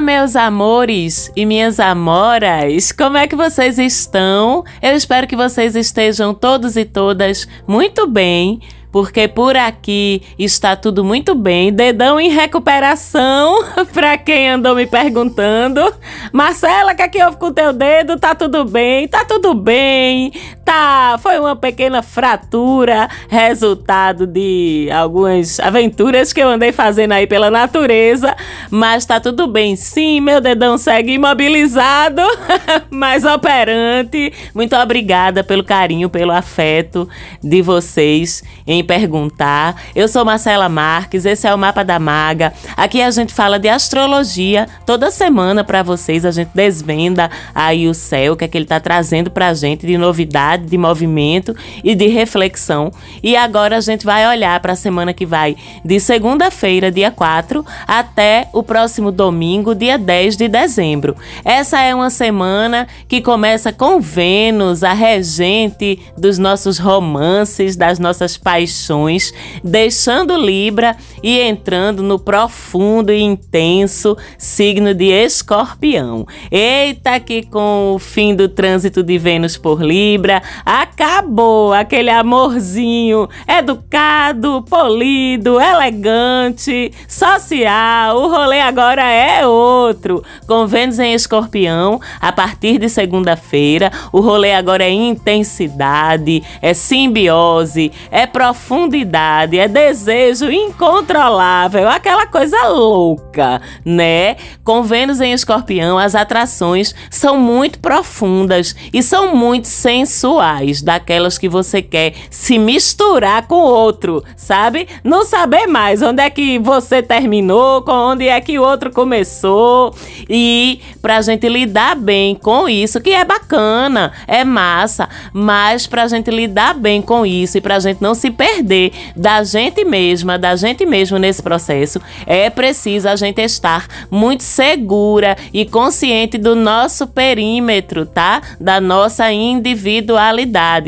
Olá, meus amores e minhas amoras! Como é que vocês estão? Eu espero que vocês estejam todos e todas muito bem porque por aqui está tudo muito bem. Dedão em recuperação, para quem andou me perguntando. Marcela, o que é que houve com o teu dedo? Tá tudo bem? Tá tudo bem. Tá, foi uma pequena fratura, resultado de algumas aventuras que eu andei fazendo aí pela natureza, mas tá tudo bem. Sim, meu dedão segue imobilizado, mas operante. Muito obrigada pelo carinho, pelo afeto de vocês em perguntar. Eu sou Marcela Marques, esse é o Mapa da Maga. Aqui a gente fala de astrologia toda semana para vocês, a gente desvenda aí o céu, o que é que ele tá trazendo pra gente de novidade, de movimento e de reflexão. E agora a gente vai olhar para a semana que vai de segunda-feira, dia 4, até o próximo domingo, dia 10 de dezembro. Essa é uma semana que começa com Vênus, a regente dos nossos romances, das nossas paixões deixando Libra e entrando no profundo e intenso signo de Escorpião. Eita, que com o fim do trânsito de Vênus por Libra, acabou aquele amorzinho educado, polido, elegante, social. O rolê agora é outro. Com Vênus em Escorpião, a partir de segunda-feira, o rolê agora é intensidade, é simbiose, é profundidade é desejo incontrolável, aquela coisa louca, né? Com Vênus em Escorpião, as atrações são muito profundas e são muito sensuais, daquelas que você quer se misturar com outro, sabe? Não saber mais onde é que você terminou, com onde é que o outro começou e pra gente lidar bem com isso, que é bacana, é massa, mas pra gente lidar bem com isso e pra gente não se perder da gente mesma, da gente mesmo nesse processo, é preciso a gente estar muito segura e consciente do nosso perímetro, tá? Da nossa individualidade.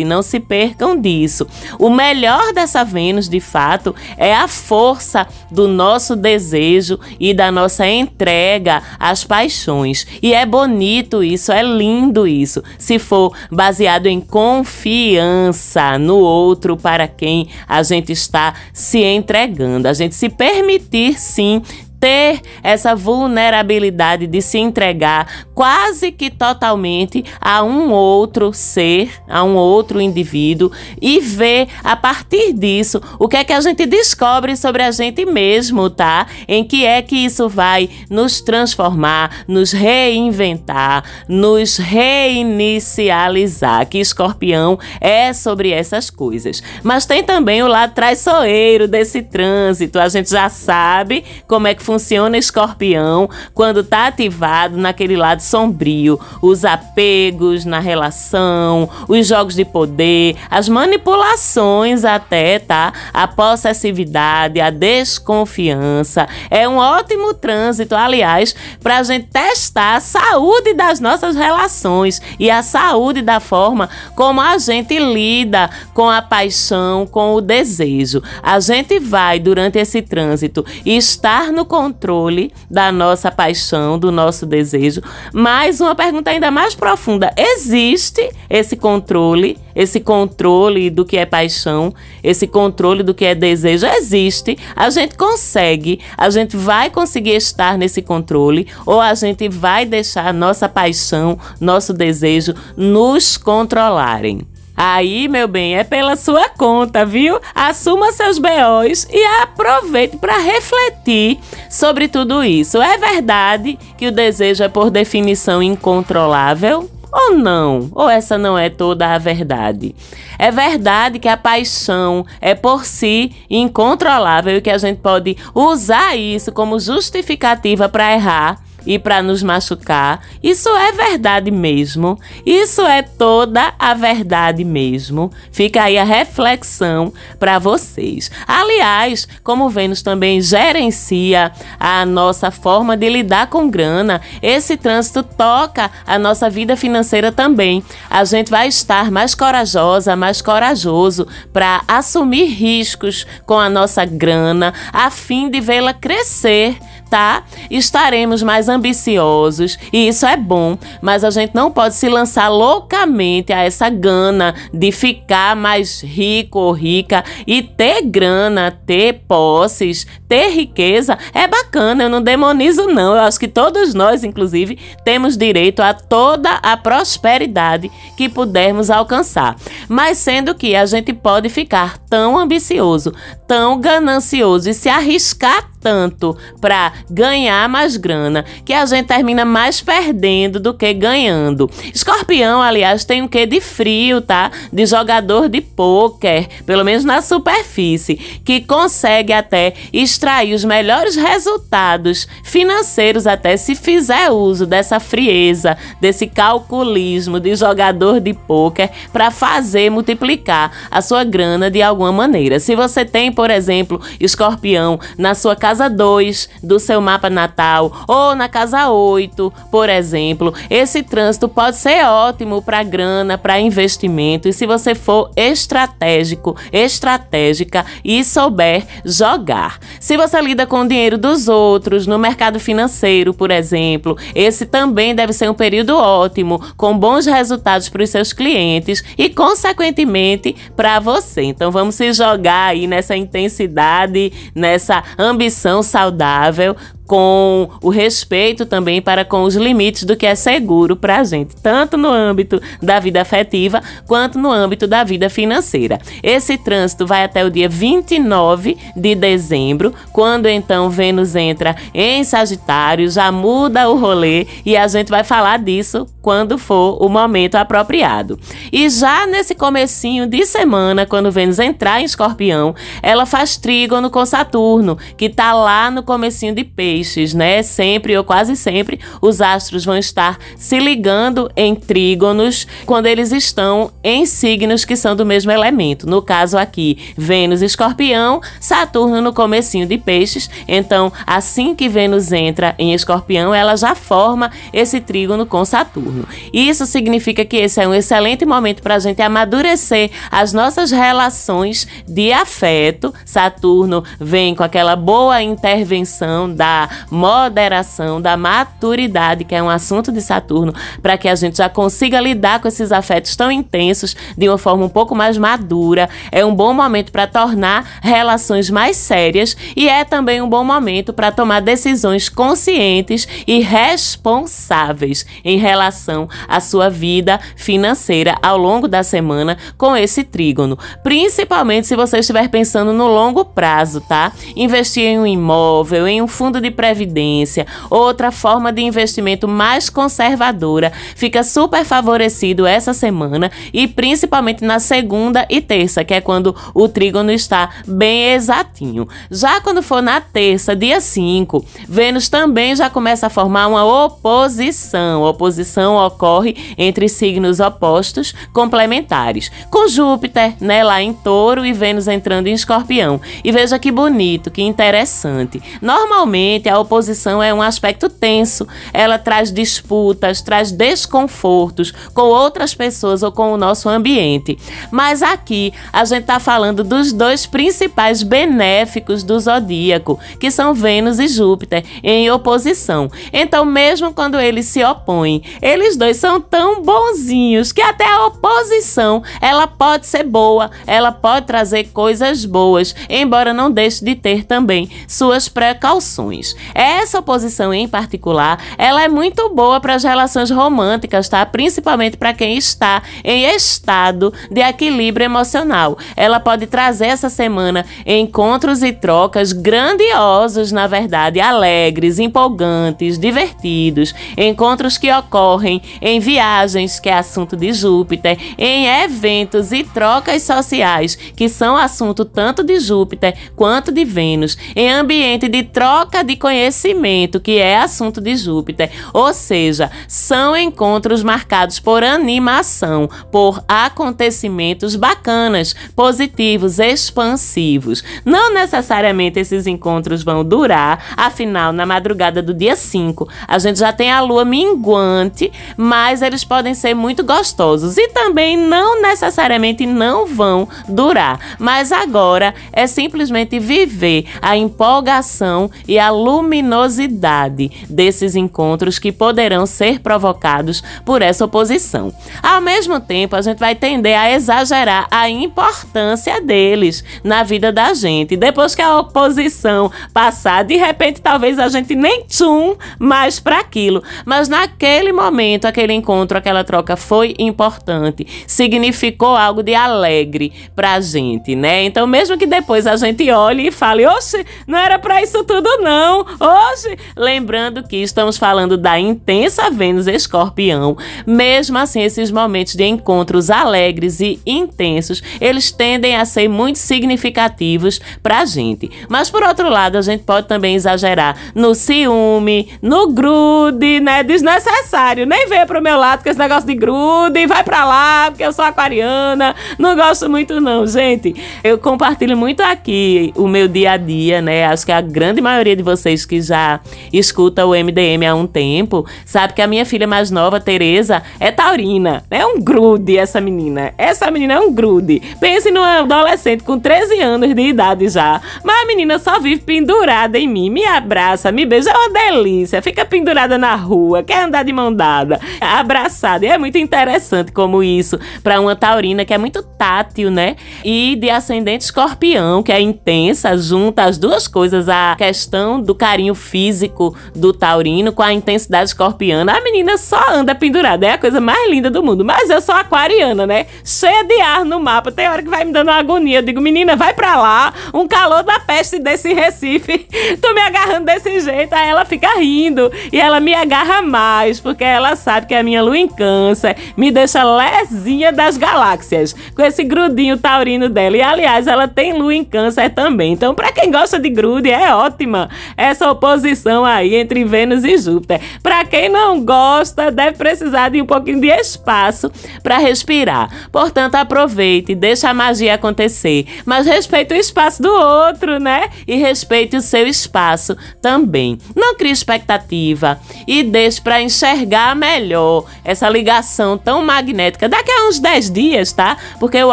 Não se percam disso. O melhor dessa Vênus, de fato, é a força do nosso desejo e da nossa entrega às paixões. E é bonito isso, é lindo isso, se for baseado em confiança no outro para quem a gente está se entregando, a gente se permitir sim ter essa vulnerabilidade de se entregar quase que totalmente a um outro ser, a um outro indivíduo e ver a partir disso o que é que a gente descobre sobre a gente mesmo, tá? Em que é que isso vai nos transformar, nos reinventar, nos reinicializar. Que escorpião é sobre essas coisas. Mas tem também o lado traiçoeiro desse trânsito. A gente já sabe como é que funciona escorpião quando está ativado naquele lado sombrio, os apegos na relação, os jogos de poder, as manipulações até, tá? A possessividade, a desconfiança. É um ótimo trânsito, aliás, para a gente testar a saúde das nossas relações e a saúde da forma como a gente lida com a paixão, com o desejo. A gente vai, durante esse trânsito, estar no controle da nossa paixão, do nosso desejo, mas uma pergunta ainda mais profunda: existe esse controle, esse controle do que é paixão, esse controle do que é desejo? Existe. A gente consegue, a gente vai conseguir estar nesse controle ou a gente vai deixar nossa paixão, nosso desejo nos controlarem. Aí, meu bem, é pela sua conta, viu? Assuma seus BOs e aproveite para refletir sobre tudo isso. É verdade que o desejo é por definição incontrolável? Ou não? Ou essa não é toda a verdade? É verdade que a paixão é por si incontrolável e que a gente pode usar isso como justificativa para errar e para nos machucar. Isso é verdade mesmo. Isso é toda a verdade mesmo. Fica aí a reflexão para vocês. Aliás, como Vênus também gerencia a nossa forma de lidar com grana, esse trânsito toca a nossa vida financeira também. A gente vai estar mais corajosa, mais corajoso para assumir riscos com a nossa grana, a fim de vê-la crescer tá? Estaremos mais ambiciosos e isso é bom, mas a gente não pode se lançar loucamente a essa gana de ficar mais rico ou rica e ter grana, ter posses, ter riqueza. É bacana, eu não demonizo não. Eu acho que todos nós, inclusive, temos direito a toda a prosperidade que pudermos alcançar. Mas sendo que a gente pode ficar tão ambicioso, tão ganancioso e se arriscar tanto para ganhar mais grana que a gente termina mais perdendo do que ganhando. Escorpião, aliás, tem um quê de frio, tá? De jogador de pôquer, pelo menos na superfície, que consegue até extrair os melhores resultados financeiros até se fizer uso dessa frieza, desse calculismo de jogador de pôquer para fazer multiplicar a sua grana de alguma maneira. Se você tem, por exemplo, escorpião na sua casa casa 2 do seu mapa natal ou na casa 8, por exemplo. Esse trânsito pode ser ótimo para grana, para investimento e se você for estratégico, estratégica e souber jogar. Se você lida com o dinheiro dos outros no mercado financeiro, por exemplo, esse também deve ser um período ótimo, com bons resultados para os seus clientes e, consequentemente, para você. Então, vamos se jogar aí nessa intensidade, nessa ambição saudável com o respeito também para com os limites do que é seguro para a gente, tanto no âmbito da vida afetiva quanto no âmbito da vida financeira. Esse trânsito vai até o dia 29 de dezembro, quando então Vênus entra em Sagitário, já muda o rolê e a gente vai falar disso quando for o momento apropriado. E já nesse comecinho de semana, quando Vênus entrar em Escorpião, ela faz trígono com Saturno, que está lá no comecinho de peixe peixes, né? Sempre ou quase sempre os astros vão estar se ligando em trígonos quando eles estão em signos que são do mesmo elemento. No caso aqui, Vênus Escorpião, Saturno no comecinho de peixes. Então, assim que Vênus entra em Escorpião, ela já forma esse trígono com Saturno. Isso significa que esse é um excelente momento para a gente amadurecer as nossas relações de afeto. Saturno vem com aquela boa intervenção da moderação, da maturidade, que é um assunto de Saturno, para que a gente já consiga lidar com esses afetos tão intensos de uma forma um pouco mais madura. É um bom momento para tornar relações mais sérias e é também um bom momento para tomar decisões conscientes e responsáveis em relação à sua vida financeira ao longo da semana com esse trígono. Principalmente se você estiver pensando no longo prazo, tá? Investir em um imóvel, em um fundo de previdência, outra forma de investimento mais conservadora, fica super favorecido essa semana e principalmente na segunda e terça, que é quando o trígono está bem exatinho. Já quando for na terça, dia 5, Vênus também já começa a formar uma oposição. A oposição ocorre entre signos opostos complementares, com Júpiter, né, lá em Touro e Vênus entrando em Escorpião. E veja que bonito, que interessante. Normalmente a oposição é um aspecto tenso. Ela traz disputas, traz desconfortos com outras pessoas ou com o nosso ambiente. Mas aqui a gente está falando dos dois principais benéficos do zodíaco, que são Vênus e Júpiter, em oposição. Então, mesmo quando eles se opõem, eles dois são tão bonzinhos que até a oposição ela pode ser boa, ela pode trazer coisas boas, embora não deixe de ter também suas precauções. Essa oposição em particular, ela é muito boa para as relações românticas, tá? Principalmente para quem está em estado de equilíbrio emocional. Ela pode trazer essa semana encontros e trocas grandiosos, na verdade, alegres, empolgantes, divertidos, encontros que ocorrem em viagens, que é assunto de Júpiter, em eventos e trocas sociais, que são assunto tanto de Júpiter quanto de Vênus, em ambiente de troca de conhecimento que é assunto de Júpiter. Ou seja, são encontros marcados por animação, por acontecimentos bacanas, positivos, expansivos. Não necessariamente esses encontros vão durar, afinal, na madrugada do dia 5, a gente já tem a lua minguante, mas eles podem ser muito gostosos e também não necessariamente não vão durar. Mas agora é simplesmente viver a empolgação e a luz luminosidade desses encontros que poderão ser provocados por essa oposição. Ao mesmo tempo, a gente vai tender a exagerar a importância deles na vida da gente. Depois que a oposição passar, de repente talvez a gente nem tchum mais para aquilo, mas naquele momento, aquele encontro, aquela troca foi importante, significou algo de alegre pra gente, né? Então, mesmo que depois a gente olhe e fale, oxe, não era para isso tudo não, oxe, lembrando que estamos falando da intensa Vênus Escorpião, mesmo assim, esses momentos de encontros alegres e intensos, eles tendem a ser muito significativos pra gente. Mas por outro lado, a gente pode também exagerar no ciúme, no grude, né? Desnecessário. Nem venha pro meu lado com esse negócio de grude, vai pra lá, porque eu sou aquariana. Não gosto muito, não, gente. Eu compartilho muito aqui o meu dia a dia, né? Acho que a grande maioria de vocês que já escuta o MDM há um tempo sabe que a minha filha mais nova, Tereza, é taurina. É um grude essa menina. Essa menina é um grude. Pense numa adolescente com 13 anos de idade já. Mas a menina só vive pendurada em mim, me abraça, me beija, é uma delícia. Fica pendurada na rua, quer andar de mão dada, abraçada. E é muito interessante como isso, para uma taurina que é muito tátil, né? E de ascendente escorpião, que é intensa, junta as duas coisas, a questão do carinho físico do taurino com a intensidade escorpiana. A menina só anda pendurada, é a coisa mais linda do mundo. Mas eu sou aquariana, né? Cheia de ar no mapa. Tem hora que vai me dando uma agonia. Eu digo, menina, vai pra lá. Um calor da peste desse Recife. Tô me agarrando desse jeito. Aí ela fica rindo. E ela me agarra mais, porque ela sabe que a minha lua em câncer me deixa lezinha das galáxias. Com esse grudinho taurino dela. E aliás, ela tem lua em câncer também. Então, pra quem gosta de grude, é ótima essa oposição aí entre Vênus e Júpiter. Pra quem não gosta, deve precisar de um pouquinho de espaço para respirar. Portanto, aproveite, deixa a magia acontecer. Mas respeite o espaço do outro, né? E respeite o seu espaço também. Não crie expectativa e deixe para enxergar melhor essa ligação tão magnética daqui a uns 10 dias, tá? Porque o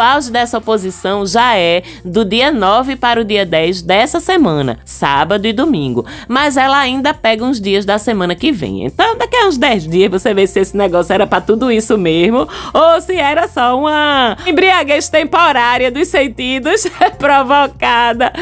auge dessa oposição já é do dia 9 para o dia 10 dessa semana, sábado e domingo. Mas ela ainda pega uns dias da semana que vem. Então, daqui a uns 10 dias você vê se esse negócio era para tudo isso mesmo ou se era só uma embriaguez temporária dos sentidos provocada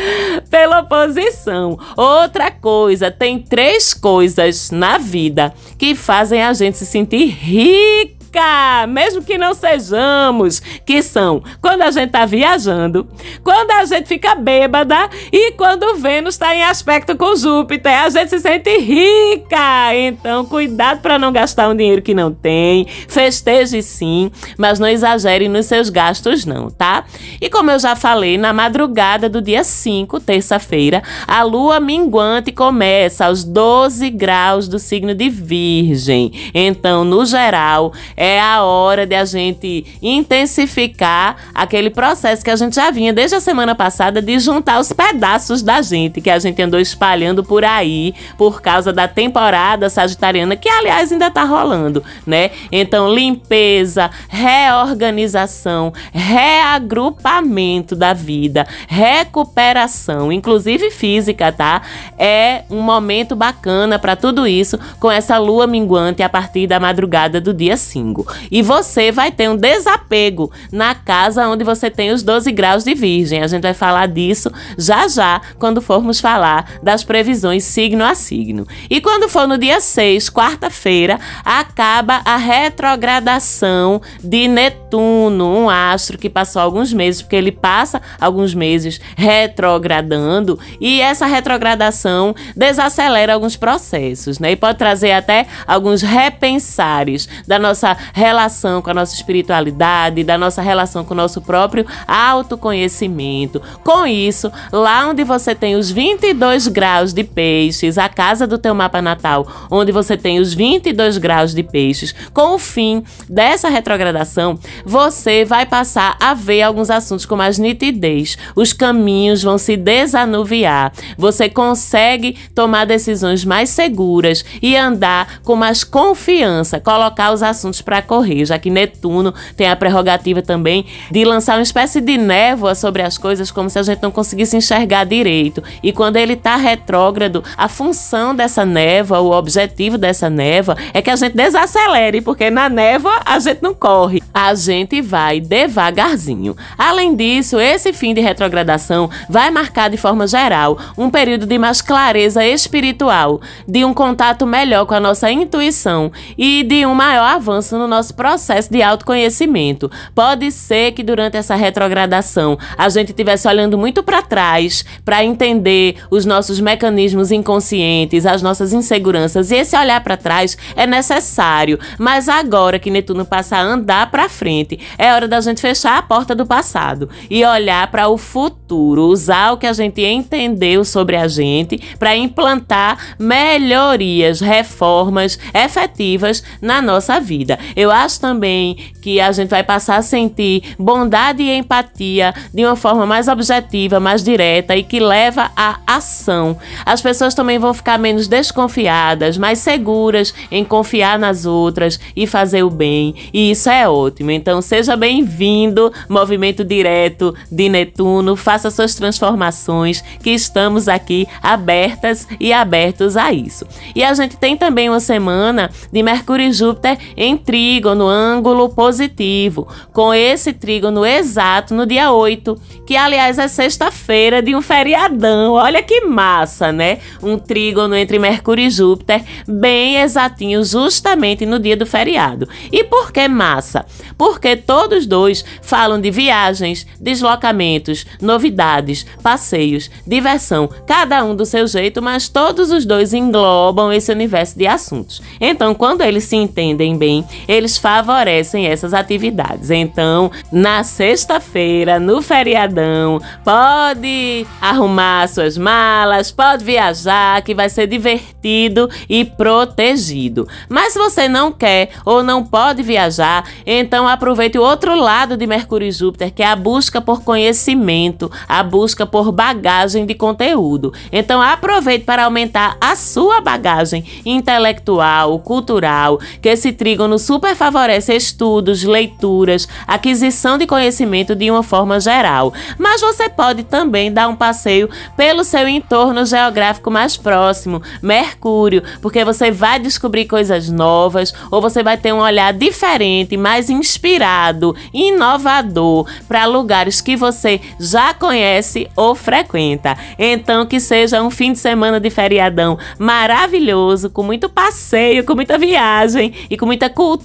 pela oposição. Outra coisa, tem três coisas na vida que fazem a gente se sentir rica mesmo que não sejamos, que são quando a gente tá viajando, quando a gente fica bêbada e quando Vênus está em aspecto com Júpiter, a gente se sente rica. Então, cuidado para não gastar um dinheiro que não tem. Festeje sim, mas não exagere nos seus gastos não, tá? E como eu já falei, na madrugada do dia 5, terça-feira, a lua minguante começa aos 12 graus do signo de Virgem. Então, no geral, é a hora de a gente intensificar aquele processo que a gente já vinha desde a semana passada de juntar os pedaços da gente que a gente andou espalhando por aí por causa da temporada sagitariana, que aliás ainda tá rolando, né? Então, limpeza, reorganização, reagrupamento da vida, recuperação, inclusive física, tá? É um momento bacana para tudo isso com essa lua minguante a partir da madrugada do dia 5 domingo. E você vai ter um desapego na casa onde você tem os 12 graus de Virgem. A gente vai falar disso já já quando formos falar das previsões signo a signo. E quando for no dia 6, quarta-feira, acaba a retrogradação de Netuno, um astro que passou alguns meses, porque ele passa alguns meses retrogradando e essa retrogradação desacelera alguns processos, né? E pode trazer até alguns repensares da nossa relação com a nossa espiritualidade, da nossa relação com o nosso próprio autoconhecimento. Com isso, lá onde você tem os 22 graus de peixes, a casa do teu mapa natal, onde você tem os 22 graus de peixes, com o fim dessa retrogradação, você vai passar a ver alguns assuntos com mais nitidez. Os caminhos vão se desanuviar. Você consegue tomar decisões mais seguras e andar com mais confiança, colocar os assuntos para correr, já que Netuno tem a prerrogativa também de lançar uma espécie de névoa sobre as coisas, como se a gente não conseguisse enxergar direito. E quando ele está retrógrado, a função dessa névoa, o objetivo dessa névoa é que a gente desacelere, porque na névoa a gente não corre, a gente vai devagarzinho. Além disso, esse fim de retrogradação vai marcar de forma geral um período de mais clareza espiritual, de um contato melhor com a nossa intuição e de um maior avanço no nosso processo de autoconhecimento. Pode ser que durante essa retrogradação a gente estivesse olhando muito para trás para entender os nossos mecanismos inconscientes, as nossas inseguranças, e esse olhar para trás é necessário, mas agora que Netuno passa a andar para frente, é hora da gente fechar a porta do passado e olhar para o futuro, usar o que a gente entendeu sobre a gente para implantar melhorias, reformas efetivas na nossa vida. Eu acho também que a gente vai passar a sentir bondade e empatia de uma forma mais objetiva, mais direta e que leva à ação. As pessoas também vão ficar menos desconfiadas, mais seguras em confiar nas outras e fazer o bem. E isso é ótimo. Então seja bem-vindo, movimento direto de Netuno, faça suas transformações, que estamos aqui abertas e abertos a isso. E a gente tem também uma semana de Mercúrio e Júpiter em trígono, ângulo positivo, com esse trígono exato no dia 8, que aliás é sexta-feira de um feriadão. Olha que massa, né? Um trígono entre Mercúrio e Júpiter, bem exatinho, justamente no dia do feriado. E por que massa? Porque todos dois falam de viagens, deslocamentos, novidades, passeios, diversão, cada um do seu jeito, mas todos os dois englobam esse universo de assuntos. Então, quando eles se entendem bem, eles favorecem essas atividades. Então, na sexta-feira, no feriadão, pode arrumar suas malas, pode viajar, que vai ser divertido e protegido. Mas se você não quer ou não pode viajar, então aproveite o outro lado de Mercúrio e Júpiter, que é a busca por conhecimento, a busca por bagagem de conteúdo. Então aproveite para aumentar a sua bagagem intelectual, cultural, que esse trígono super favorece estudos, leituras, aquisição de conhecimento de uma forma geral. Mas você pode também dar um passeio pelo seu entorno geográfico mais próximo, Mercúrio, porque você vai descobrir coisas novas ou você vai ter um olhar diferente, mais inspirado, inovador para lugares que você já conhece ou frequenta. Então que seja um fim de semana de feriadão maravilhoso, com muito passeio, com muita viagem e com muita cultura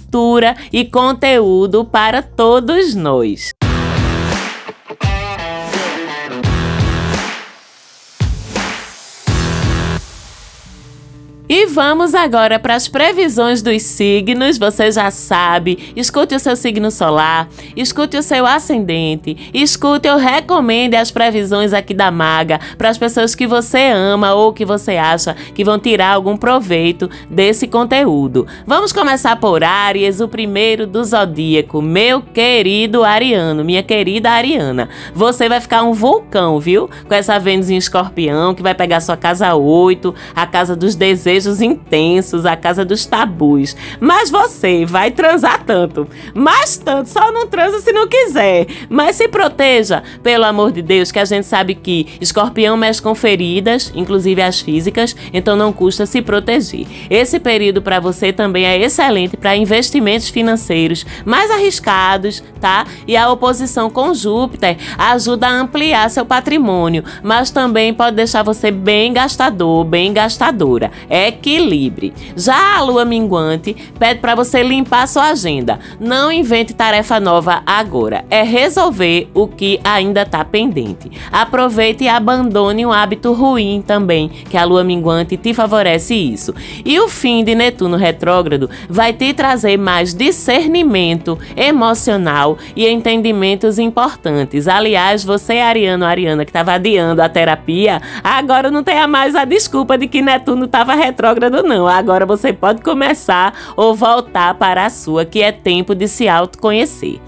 e conteúdo para todos nós. E vamos agora para as previsões dos signos. Você já sabe, escute o seu signo solar, escute o seu ascendente, escute ou recomende as previsões aqui da Maga para as pessoas que você ama ou que você acha que vão tirar algum proveito desse conteúdo. Vamos começar por Áries, o primeiro do zodíaco, meu querido Ariano, minha querida Ariana. Você vai ficar um vulcão, viu? Com essa Vênus em Escorpião que vai pegar sua casa 8, a casa dos desejos intensos, a casa dos tabus. Mas você vai transar tanto, mais tanto, só não transa se não quiser. Mas se proteja, pelo amor de Deus, que a gente sabe que escorpião mexe com feridas, inclusive as físicas, então não custa se proteger. Esse período para você também é excelente para investimentos financeiros mais arriscados, tá? E a oposição com Júpiter ajuda a ampliar seu patrimônio, mas também pode deixar você bem gastador, bem gastadora. É equilibre. Já a lua minguante pede para você limpar sua agenda. Não invente tarefa nova agora. É resolver o que ainda está pendente. Aproveite e abandone um hábito ruim também, que a lua minguante te favorece isso. E o fim de Netuno retrógrado vai te trazer mais discernimento emocional e entendimentos importantes. Aliás, você, Ariano, Ariana, que estava adiando a terapia, agora não tenha mais a desculpa de que Netuno estava retrógrado retrógrado, não. Agora você pode começar ou voltar para a sua, que é tempo de se autoconhecer.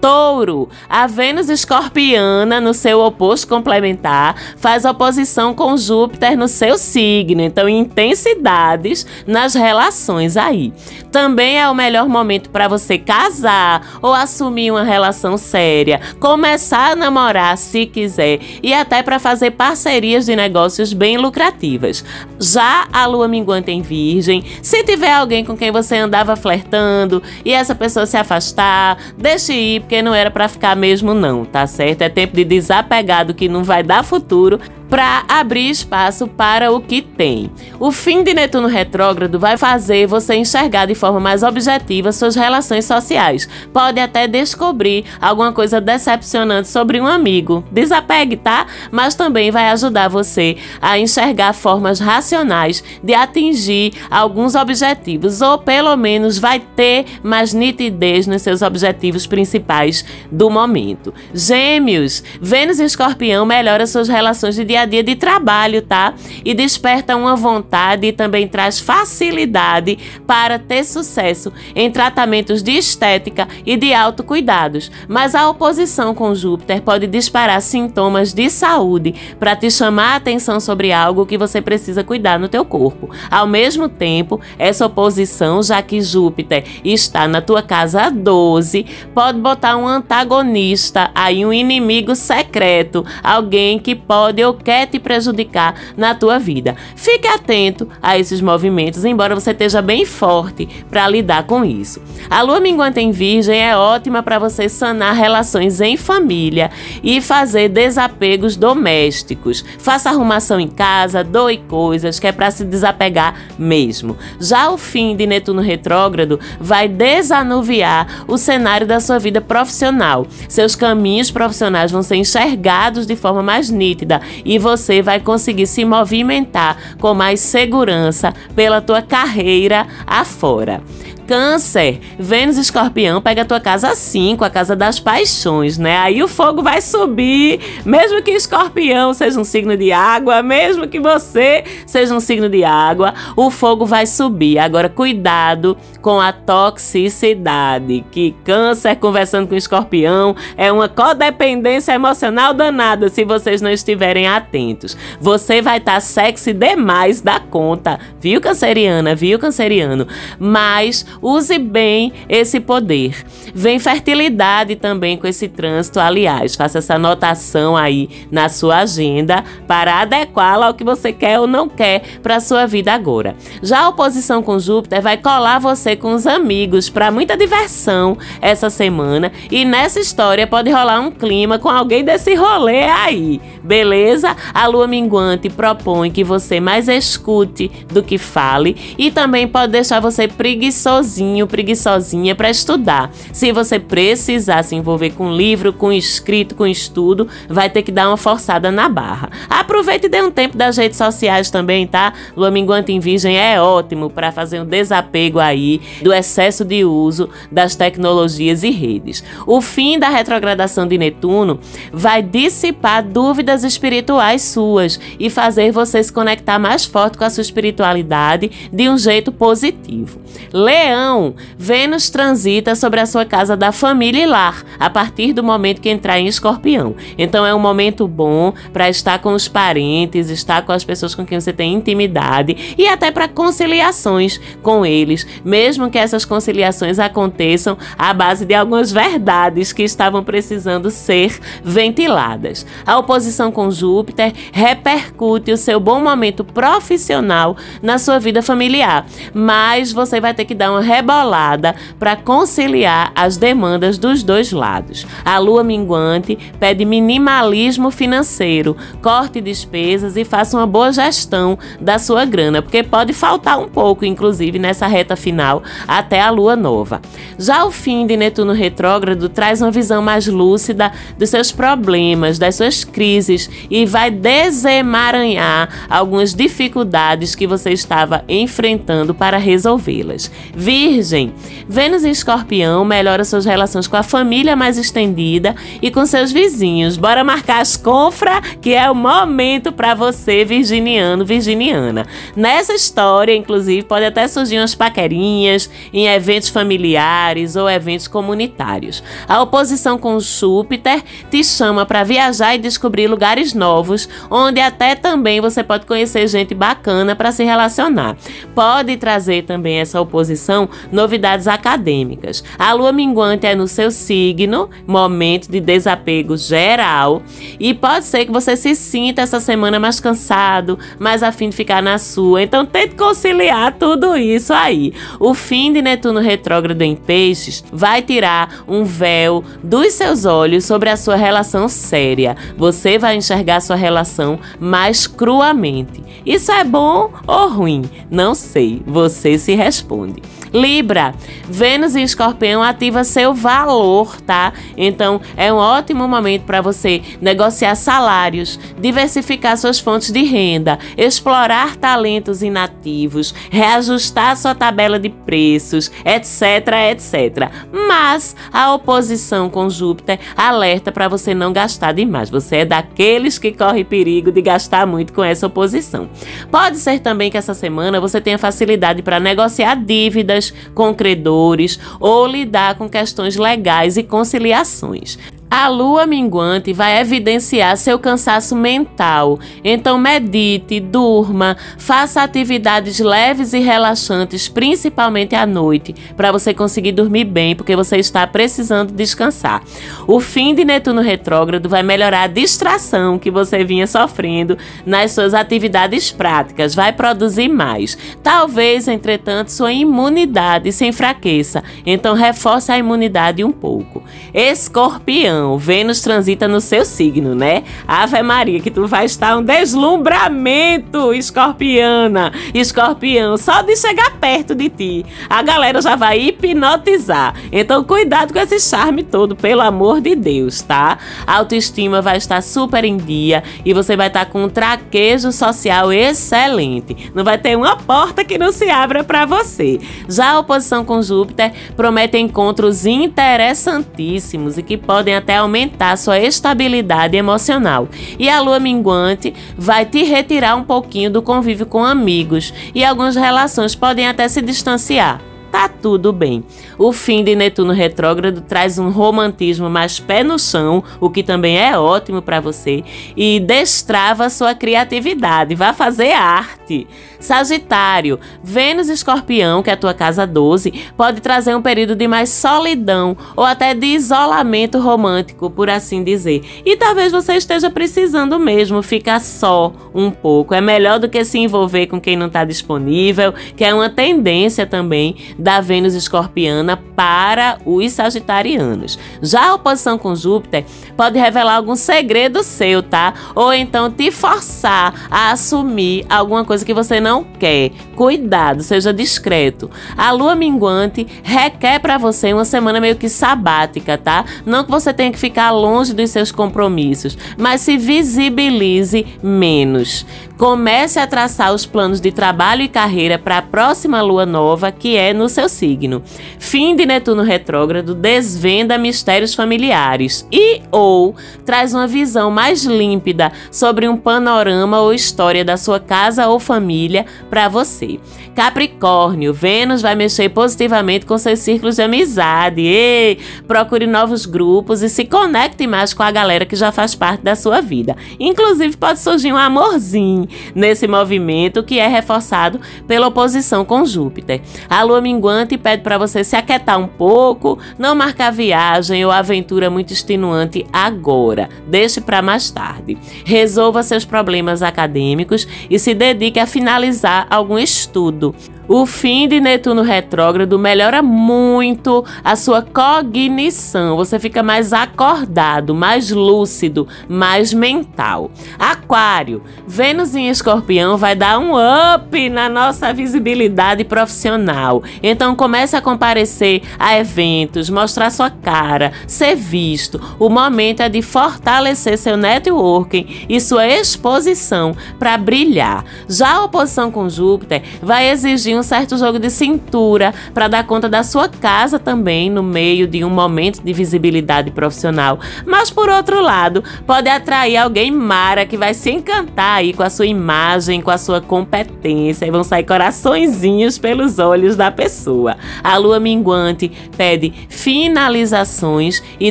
Touro, a Vênus escorpiana no seu oposto complementar faz oposição com Júpiter no seu signo, então intensidades nas relações aí. Também é o melhor momento para você casar ou assumir uma relação séria, começar a namorar se quiser e até para fazer parcerias de negócios bem lucrativas. Já a lua minguante em Virgem, se tiver alguém com quem você andava flertando e essa pessoa se afastar, deixe ir porque não era para ficar mesmo não, tá certo? É tempo de desapegar do que não vai dar futuro para abrir espaço para o que tem. O fim de Netuno retrógrado vai fazer você enxergar de forma mais objetiva suas relações sociais. Pode até descobrir alguma coisa decepcionante sobre um amigo. Desapegue, tá? Mas também vai ajudar você a enxergar formas racionais de atingir alguns objetivos, ou pelo menos vai ter mais nitidez nos seus objetivos principais do momento. Gêmeos, Vênus e Escorpião melhora suas relações de dia a dia de trabalho, tá? E desperta uma vontade e também traz facilidade para ter sucesso em tratamentos de estética e de autocuidados. Mas a oposição com Júpiter pode disparar sintomas de saúde para te chamar a atenção sobre algo que você precisa cuidar no teu corpo. Ao mesmo tempo, essa oposição, já que Júpiter está na tua casa 12, pode botar um antagonista aí, um inimigo secreto, alguém que pode ou quer te prejudicar na tua vida. Fique atento a esses movimentos, embora você esteja bem forte para lidar com isso. A lua minguante em Virgem é ótima para você sanar relações em família e fazer desapegos domésticos. Faça arrumação em casa, doe coisas, que é para se desapegar mesmo. Já o fim de Netuno retrógrado vai desanuviar o cenário da sua vida profissional. Seus caminhos profissionais vão ser enxergados de forma mais nítida e você vai conseguir se movimentar com mais segurança pela tua carreira afora. Câncer, Vênus Escorpião pega a tua casa 5, a casa das paixões, né? Aí o fogo vai subir, mesmo que Escorpião seja um signo de água, mesmo que você seja um signo de água, o fogo vai subir. Agora, cuidado com a toxicidade, que Câncer conversando com Escorpião é uma codependência emocional danada se vocês não estiverem atentos. Você vai estar tá sexy demais da conta, viu, canceriana, viu, canceriano? Mas Use bem esse poder. Vem fertilidade também com esse trânsito, aliás, faça essa anotação aí na sua agenda para adequá-la ao que você quer ou não quer para a sua vida agora. Já a oposição com Júpiter vai colar você com os amigos para muita diversão essa semana e nessa história pode rolar um clima com alguém desse rolê aí, beleza? A lua minguante propõe que você mais escute do que fale e também pode deixar você preguiçoso preguiçosinho, preguiçosinha para estudar. Se você precisar se envolver com livro, com escrito, com estudo, vai ter que dar uma forçada na barra. Aproveite e dê um tempo das redes sociais também, tá? Lua minguante em virgem é ótimo para fazer um desapego aí do excesso de uso das tecnologias e redes. O fim da retrogradação de Netuno vai dissipar dúvidas espirituais suas e fazer você se conectar mais forte com a sua espiritualidade de um jeito positivo. Leão Leão, Vênus transita sobre a sua casa da família e lar a partir do momento que entrar em Escorpião. Então é um momento bom para estar com os parentes, estar com as pessoas com quem você tem intimidade e até para conciliações com eles, mesmo que essas conciliações aconteçam à base de algumas verdades que estavam precisando ser ventiladas. A oposição com Júpiter repercute o seu bom momento profissional na sua vida familiar, mas você vai ter que dar uma rebolada para conciliar as demandas dos dois lados. A lua minguante pede minimalismo financeiro, corte despesas e faça uma boa gestão da sua grana, porque pode faltar um pouco, inclusive nessa reta final até a lua nova. Já o fim de Netuno retrógrado traz uma visão mais lúcida dos seus problemas, das suas crises e vai desemaranhar algumas dificuldades que você estava enfrentando para resolvê-las Virgem, Vênus em Escorpião melhora suas relações com a família mais estendida e com seus vizinhos. Bora marcar as confra, que é o momento para você, virginiano, virginiana. Nessa história, inclusive, pode até surgir umas paquerinhas em eventos familiares ou eventos comunitários. A oposição com Júpiter te chama para viajar e descobrir lugares novos, onde até também você pode conhecer gente bacana para se relacionar. Pode trazer também essa oposição novidades acadêmicas. A lua minguante é no seu signo, momento de desapego geral, e pode ser que você se sinta essa semana mais cansado, mais afim de ficar na sua. Então tente conciliar tudo isso aí. O fim de Netuno retrógrado em Peixes vai tirar um véu dos seus olhos sobre a sua relação séria. Você vai enxergar sua relação mais cruamente. Isso é bom ou ruim? Não sei, você se responde. Libra, Vênus em Escorpião ativa seu valor, tá? Então é um ótimo momento para você negociar salários, diversificar suas fontes de renda, explorar talentos inativos, reajustar sua tabela de preços, etc, etc. Mas a oposição com Júpiter alerta para você não gastar demais. Você é daqueles que corre perigo de gastar muito com essa oposição. Pode ser também que essa semana você tenha facilidade para negociar dívidas com credores ou lidar com questões legais e conciliações. A lua minguante vai evidenciar seu cansaço mental, então medite, durma, faça atividades leves e relaxantes, principalmente à noite, para você conseguir dormir bem, porque você está precisando descansar. O fim de Netuno retrógrado vai melhorar a distração que você vinha sofrendo nas suas atividades práticas, vai produzir mais. Talvez, entretanto, sua imunidade se enfraqueça, então reforce a imunidade um pouco. Escorpião Vênus transita no seu signo, né? Ave Maria, que tu vai estar um deslumbramento, escorpiana, escorpião, só de chegar perto de ti. A galera já vai hipnotizar. Então, cuidado com esse charme todo, pelo amor de Deus, tá? A autoestima vai estar super em dia e você vai estar com um traquejo social excelente. Não vai ter uma porta que não se abra para você. Já a oposição com Júpiter promete encontros interessantíssimos e que podem até até aumentar sua estabilidade emocional. E a lua minguante vai te retirar um pouquinho do convívio com amigos e algumas relações podem até se distanciar tá tudo bem. O fim de Netuno retrógrado traz um romantismo mais pé no chão, o que também é ótimo para você, e destrava sua criatividade. Vá fazer arte. Sagitário, Vênus Escorpião, que é a tua casa 12, pode trazer um período de mais solidão ou até de isolamento romântico, por assim dizer. E talvez você esteja precisando mesmo ficar só um pouco. É melhor do que se envolver com quem não está disponível, que é uma tendência também da Vênus escorpiana para os sagitarianos. Já a oposição com Júpiter pode revelar algum segredo seu, tá? Ou então te forçar a assumir alguma coisa que você não quer. Cuidado, seja discreto. A lua minguante requer para você uma semana meio que sabática, tá? Não que você tenha que ficar longe dos seus compromissos, mas se visibilize menos. Comece a traçar os planos de trabalho e carreira para a próxima lua nova, que é no seu signo. Fim de Netuno retrógrado desvenda mistérios familiares e ou traz uma visão mais límpida sobre um panorama ou história da sua casa ou família para você. Capricórnio, Vênus vai mexer positivamente com seus círculos de amizade. Ei, procure novos grupos e se conecte mais com a galera que já faz parte da sua vida. Inclusive pode surgir um amorzinho nesse movimento que é reforçado pela oposição com Júpiter. A lua minguante pede para você se aquietar um pouco, não marcar viagem ou aventura muito extenuante agora. Deixe para mais tarde. Resolva seus problemas acadêmicos e se dedique a finalizar algum estudo. O fim de Netuno retrógrado melhora muito a sua cognição. Você fica mais acordado, mais lúcido, mais mental. Aquário, Vênus em Escorpião vai dar um up na nossa visibilidade profissional. Então comece a comparecer a eventos, mostrar sua cara, ser visto. O momento é de fortalecer seu networking e sua exposição para brilhar. Já a oposição com Júpiter vai exigir um certo jogo de cintura para dar conta da sua casa também no meio de um momento de visibilidade profissional. Mas por outro lado, pode atrair alguém mara que vai se encantar aí com a sua imagem, com a sua competência e vão sair coraçõezinhos pelos olhos da pessoa. A lua minguante pede finalizações e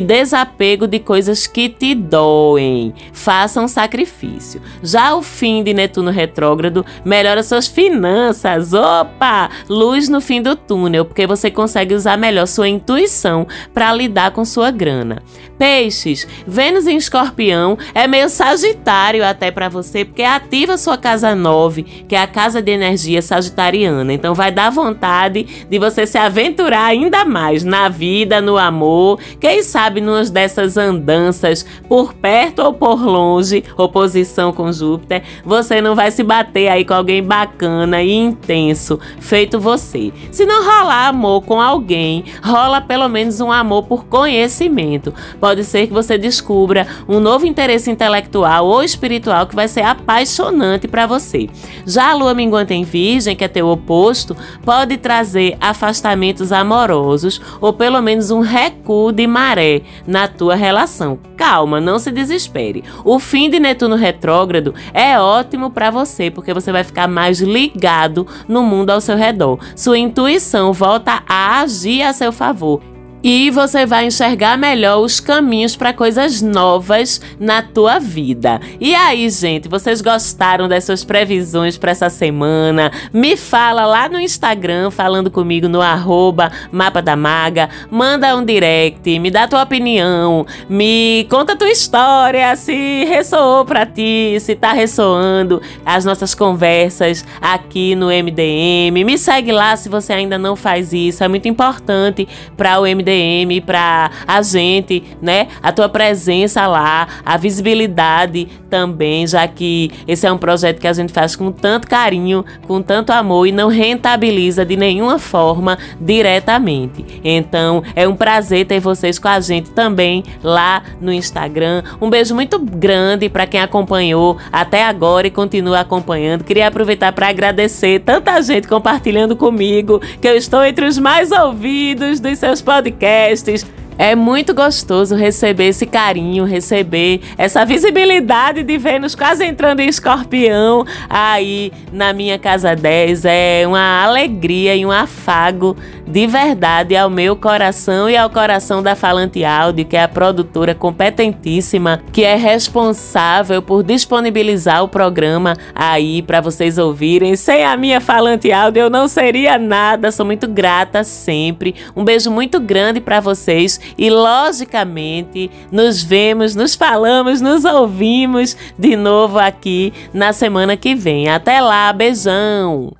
desapego de coisas que te doem. Faça um sacrifício. Já o fim de Netuno retrógrado melhora suas finanças. Opa! Luz no fim do túnel, porque você consegue usar melhor sua intuição para lidar com sua grana. Peixes, Vênus em Escorpião é meio sagitário até para você, porque ativa sua casa 9, que é a casa de energia sagitariana. Então vai dar vontade de você se aventurar ainda mais na vida, no amor, quem sabe numas dessas andanças por perto ou por longe, oposição com Júpiter, você não vai se bater aí com alguém bacana e intenso, feito você. Se não rolar amor com alguém, rola pelo menos um amor por conhecimento. Pode ser que você descubra um novo interesse intelectual ou espiritual que vai ser apaixonante para você. Já a lua minguante em Virgem, que é teu oposto, pode trazer afastamentos amorosos ou pelo menos um recuo de maré na tua relação. Calma, não se desespere. O fim de Netuno retrógrado é ótimo para você porque você vai ficar mais ligado no mundo ao seu redor. Sua intuição volta a agir a seu favor e você vai enxergar melhor os caminhos para coisas novas na tua vida. E aí, gente, vocês gostaram dessas previsões para essa semana? Me fala lá no Instagram, falando comigo no arroba Mapa da Maga. Manda um direct, me dá tua opinião, me conta tua história, se ressoou para ti, se tá ressoando as nossas conversas aqui no MDM. Me segue lá se você ainda não faz isso, é muito importante para o MDM DM para a gente, né? A tua presença lá, a visibilidade também, já que esse é um projeto que a gente faz com tanto carinho, com tanto amor e não rentabiliza de nenhuma forma diretamente. Então, é um prazer ter vocês com a gente também lá no Instagram. Um beijo muito grande para quem acompanhou até agora e continua acompanhando. Queria aproveitar para agradecer tanta gente compartilhando comigo, que eu estou entre os mais ouvidos dos seus podcasts podcasts. É muito gostoso receber esse carinho, receber essa visibilidade de Vênus quase entrando em escorpião aí na minha casa 10. É uma alegria e um afago de verdade ao meu coração e ao coração da Falante Áudio, que é a produtora competentíssima, que é responsável por disponibilizar o programa aí para vocês ouvirem. Sem a minha Falante Áudio eu não seria nada. Sou muito grata sempre. Um beijo muito grande para vocês e logicamente nos vemos, nos falamos, nos ouvimos de novo aqui na semana que vem. Até lá, beijão.